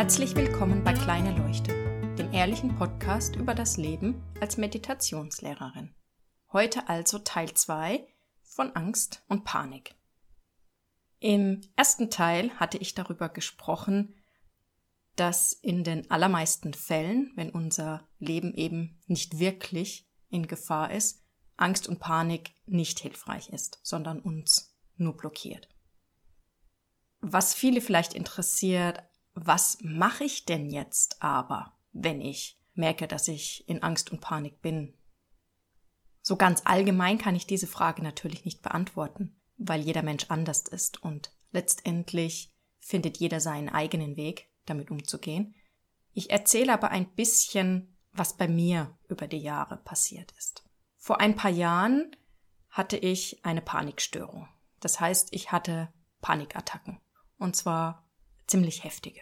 Herzlich willkommen bei Kleine Leuchte, dem ehrlichen Podcast über das Leben als Meditationslehrerin. Heute also Teil 2 von Angst und Panik. Im ersten Teil hatte ich darüber gesprochen, dass in den allermeisten Fällen, wenn unser Leben eben nicht wirklich in Gefahr ist, Angst und Panik nicht hilfreich ist, sondern uns nur blockiert. Was viele vielleicht interessiert, was mache ich denn jetzt aber, wenn ich merke, dass ich in Angst und Panik bin? So ganz allgemein kann ich diese Frage natürlich nicht beantworten, weil jeder Mensch anders ist und letztendlich findet jeder seinen eigenen Weg, damit umzugehen. Ich erzähle aber ein bisschen, was bei mir über die Jahre passiert ist. Vor ein paar Jahren hatte ich eine Panikstörung. Das heißt, ich hatte Panikattacken. Und zwar ziemlich heftige.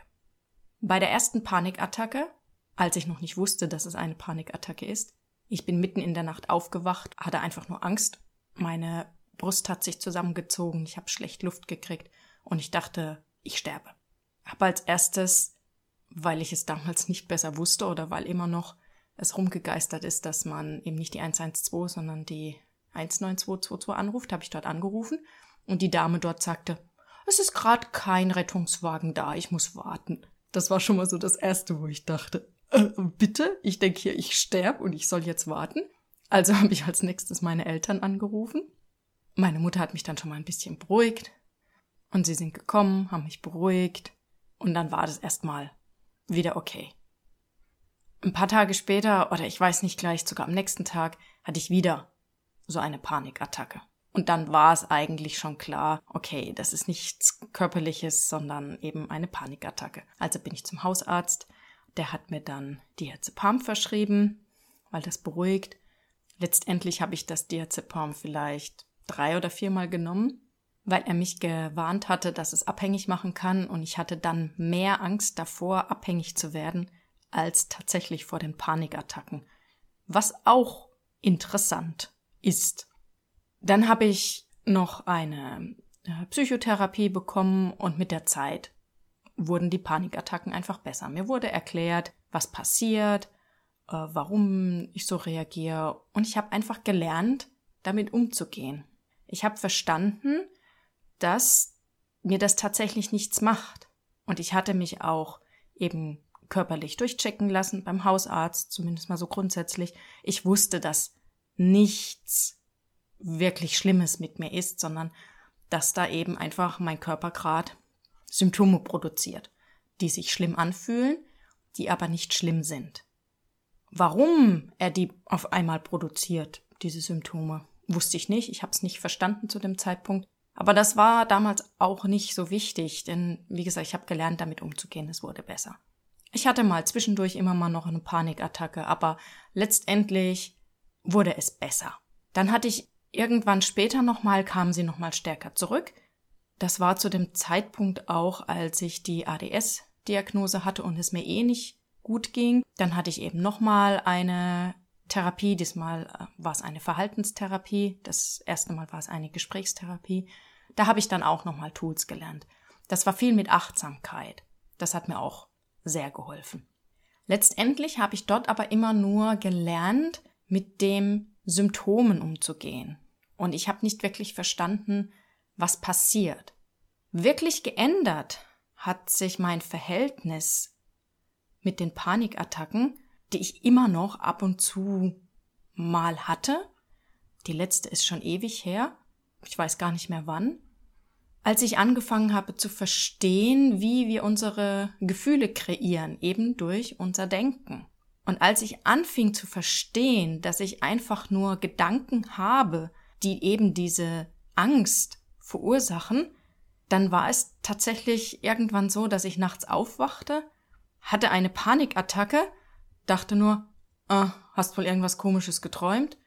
Bei der ersten Panikattacke, als ich noch nicht wusste, dass es eine Panikattacke ist, ich bin mitten in der Nacht aufgewacht, hatte einfach nur Angst. Meine Brust hat sich zusammengezogen, ich habe schlecht Luft gekriegt und ich dachte, ich sterbe. Habe als erstes, weil ich es damals nicht besser wusste oder weil immer noch es rumgegeistert ist, dass man eben nicht die 112, sondern die 19222 anruft, habe ich dort angerufen und die Dame dort sagte, es ist gerade kein Rettungswagen da, ich muss warten. Das war schon mal so das Erste, wo ich dachte, äh, bitte, ich denke hier, ich sterbe und ich soll jetzt warten. Also habe ich als nächstes meine Eltern angerufen. Meine Mutter hat mich dann schon mal ein bisschen beruhigt. Und sie sind gekommen, haben mich beruhigt. Und dann war das erstmal wieder okay. Ein paar Tage später, oder ich weiß nicht gleich, sogar am nächsten Tag, hatte ich wieder so eine Panikattacke. Und dann war es eigentlich schon klar, okay, das ist nichts Körperliches, sondern eben eine Panikattacke. Also bin ich zum Hausarzt. Der hat mir dann Diazepam verschrieben, weil das beruhigt. Letztendlich habe ich das Diazepam vielleicht drei oder viermal genommen, weil er mich gewarnt hatte, dass es abhängig machen kann und ich hatte dann mehr Angst davor, abhängig zu werden, als tatsächlich vor den Panikattacken. Was auch interessant ist. Dann habe ich noch eine äh, Psychotherapie bekommen und mit der Zeit wurden die Panikattacken einfach besser. Mir wurde erklärt, was passiert, äh, warum ich so reagiere und ich habe einfach gelernt, damit umzugehen. Ich habe verstanden, dass mir das tatsächlich nichts macht. Und ich hatte mich auch eben körperlich durchchecken lassen beim Hausarzt, zumindest mal so grundsätzlich. Ich wusste, dass nichts wirklich Schlimmes mit mir ist, sondern dass da eben einfach mein Körper gerade Symptome produziert, die sich schlimm anfühlen, die aber nicht schlimm sind. Warum er die auf einmal produziert, diese Symptome, wusste ich nicht. Ich habe es nicht verstanden zu dem Zeitpunkt. Aber das war damals auch nicht so wichtig, denn wie gesagt, ich habe gelernt, damit umzugehen. Es wurde besser. Ich hatte mal zwischendurch immer mal noch eine Panikattacke, aber letztendlich wurde es besser. Dann hatte ich Irgendwann später nochmal kam sie nochmal stärker zurück. Das war zu dem Zeitpunkt auch, als ich die ADS-Diagnose hatte und es mir eh nicht gut ging. Dann hatte ich eben nochmal eine Therapie. Diesmal äh, war es eine Verhaltenstherapie. Das erste Mal war es eine Gesprächstherapie. Da habe ich dann auch nochmal Tools gelernt. Das war viel mit Achtsamkeit. Das hat mir auch sehr geholfen. Letztendlich habe ich dort aber immer nur gelernt, mit dem Symptomen umzugehen. Und ich habe nicht wirklich verstanden, was passiert. Wirklich geändert hat sich mein Verhältnis mit den Panikattacken, die ich immer noch ab und zu mal hatte. Die letzte ist schon ewig her. Ich weiß gar nicht mehr wann. Als ich angefangen habe zu verstehen, wie wir unsere Gefühle kreieren, eben durch unser Denken. Und als ich anfing zu verstehen, dass ich einfach nur Gedanken habe, die eben diese Angst verursachen, dann war es tatsächlich irgendwann so, dass ich nachts aufwachte, hatte eine Panikattacke, dachte nur, ah, hast wohl irgendwas komisches geträumt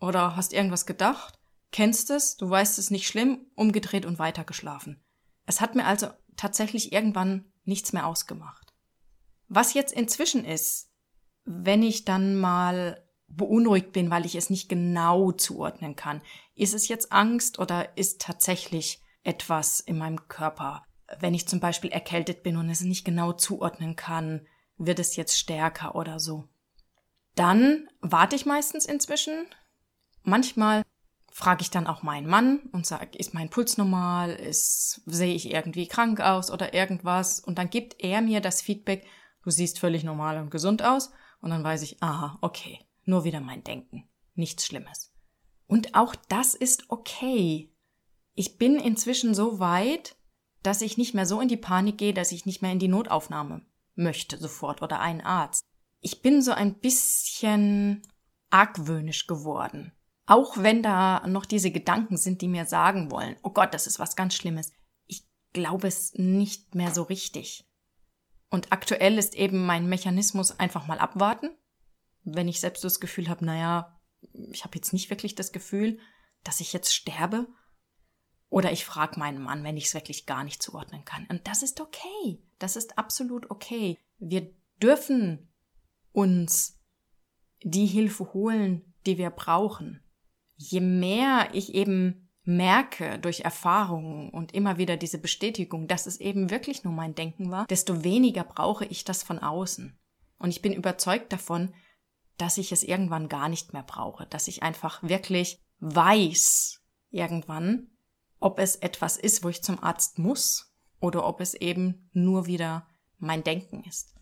oder hast irgendwas gedacht, kennst es, du weißt es nicht schlimm, umgedreht und weitergeschlafen. Es hat mir also tatsächlich irgendwann nichts mehr ausgemacht. Was jetzt inzwischen ist, wenn ich dann mal beunruhigt bin, weil ich es nicht genau zuordnen kann, ist es jetzt Angst oder ist tatsächlich etwas in meinem Körper? wenn ich zum Beispiel erkältet bin und es nicht genau zuordnen kann, wird es jetzt stärker oder so. Dann warte ich meistens inzwischen. Manchmal frage ich dann auch meinen Mann und sage, ist mein Puls normal, ist, sehe ich irgendwie krank aus oder irgendwas. Und dann gibt er mir das Feedback, du siehst völlig normal und gesund aus. Und dann weiß ich, aha, okay, nur wieder mein Denken. Nichts Schlimmes. Und auch das ist okay. Ich bin inzwischen so weit, dass ich nicht mehr so in die Panik gehe, dass ich nicht mehr in die Notaufnahme möchte sofort oder einen Arzt. Ich bin so ein bisschen argwöhnisch geworden. Auch wenn da noch diese Gedanken sind, die mir sagen wollen, oh Gott, das ist was ganz Schlimmes. Ich glaube es nicht mehr so richtig. Und aktuell ist eben mein Mechanismus einfach mal abwarten. Wenn ich selbst das Gefühl habe, naja, ich habe jetzt nicht wirklich das Gefühl, dass ich jetzt sterbe. Oder ich frage meinen Mann, wenn ich es wirklich gar nicht zuordnen kann. Und das ist okay. Das ist absolut okay. Wir dürfen uns die Hilfe holen, die wir brauchen je mehr ich eben merke durch Erfahrungen und immer wieder diese Bestätigung, dass es eben wirklich nur mein Denken war, desto weniger brauche ich das von außen. Und ich bin überzeugt davon, dass ich es irgendwann gar nicht mehr brauche, dass ich einfach wirklich weiß irgendwann, ob es etwas ist, wo ich zum Arzt muss oder ob es eben nur wieder mein Denken ist.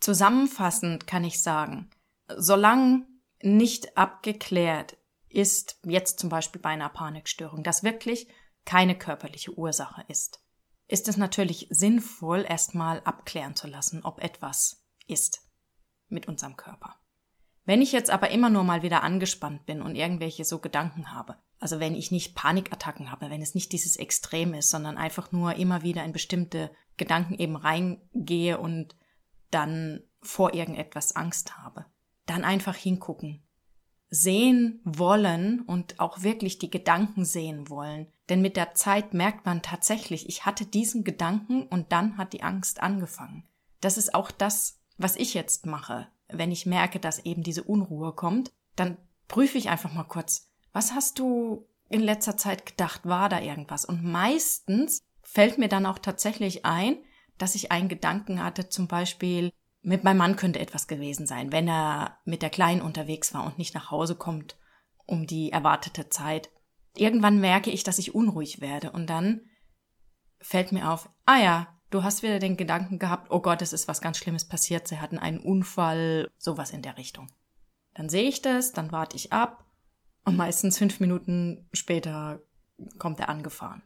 Zusammenfassend kann ich sagen, solange nicht abgeklärt ist jetzt zum Beispiel bei einer Panikstörung, das wirklich keine körperliche Ursache ist, ist es natürlich sinnvoll, erstmal abklären zu lassen, ob etwas ist mit unserem Körper. Wenn ich jetzt aber immer nur mal wieder angespannt bin und irgendwelche so Gedanken habe, also wenn ich nicht Panikattacken habe, wenn es nicht dieses Extrem ist, sondern einfach nur immer wieder in bestimmte Gedanken eben reingehe und dann vor irgendetwas Angst habe, dann einfach hingucken, sehen wollen und auch wirklich die Gedanken sehen wollen. Denn mit der Zeit merkt man tatsächlich, ich hatte diesen Gedanken und dann hat die Angst angefangen. Das ist auch das, was ich jetzt mache. Wenn ich merke, dass eben diese Unruhe kommt, dann prüfe ich einfach mal kurz, was hast du in letzter Zeit gedacht? War da irgendwas? Und meistens fällt mir dann auch tatsächlich ein, dass ich einen Gedanken hatte, zum Beispiel, mit meinem Mann könnte etwas gewesen sein, wenn er mit der Kleinen unterwegs war und nicht nach Hause kommt um die erwartete Zeit. Irgendwann merke ich, dass ich unruhig werde und dann fällt mir auf, ah ja, du hast wieder den Gedanken gehabt, oh Gott, es ist was ganz Schlimmes passiert, sie hatten einen Unfall, sowas in der Richtung. Dann sehe ich das, dann warte ich ab und meistens fünf Minuten später kommt er angefahren.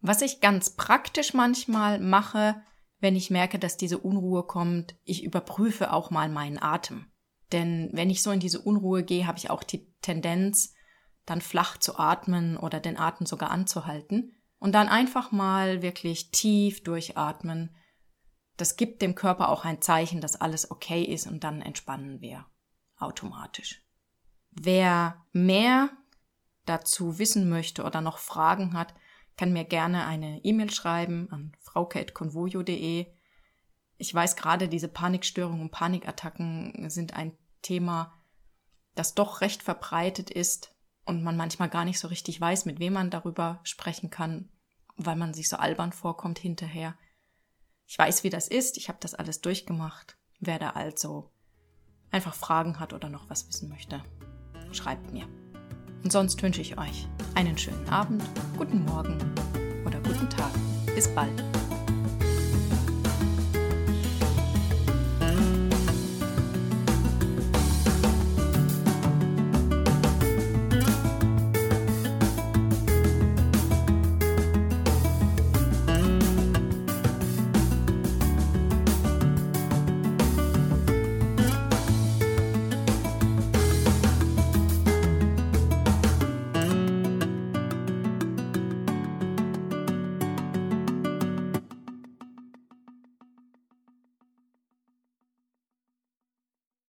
Was ich ganz praktisch manchmal mache, wenn ich merke, dass diese Unruhe kommt, ich überprüfe auch mal meinen Atem. Denn wenn ich so in diese Unruhe gehe, habe ich auch die Tendenz, dann flach zu atmen oder den Atem sogar anzuhalten und dann einfach mal wirklich tief durchatmen. Das gibt dem Körper auch ein Zeichen, dass alles okay ist und dann entspannen wir automatisch. Wer mehr dazu wissen möchte oder noch Fragen hat, kann mir gerne eine E-Mail schreiben an frauke.convoyo.de. Ich weiß gerade, diese Panikstörungen und Panikattacken sind ein Thema, das doch recht verbreitet ist und man manchmal gar nicht so richtig weiß, mit wem man darüber sprechen kann, weil man sich so albern vorkommt hinterher. Ich weiß, wie das ist, ich habe das alles durchgemacht. Wer da also einfach Fragen hat oder noch was wissen möchte, schreibt mir. Und sonst wünsche ich euch einen schönen Abend, guten Morgen oder guten Tag. Bis bald.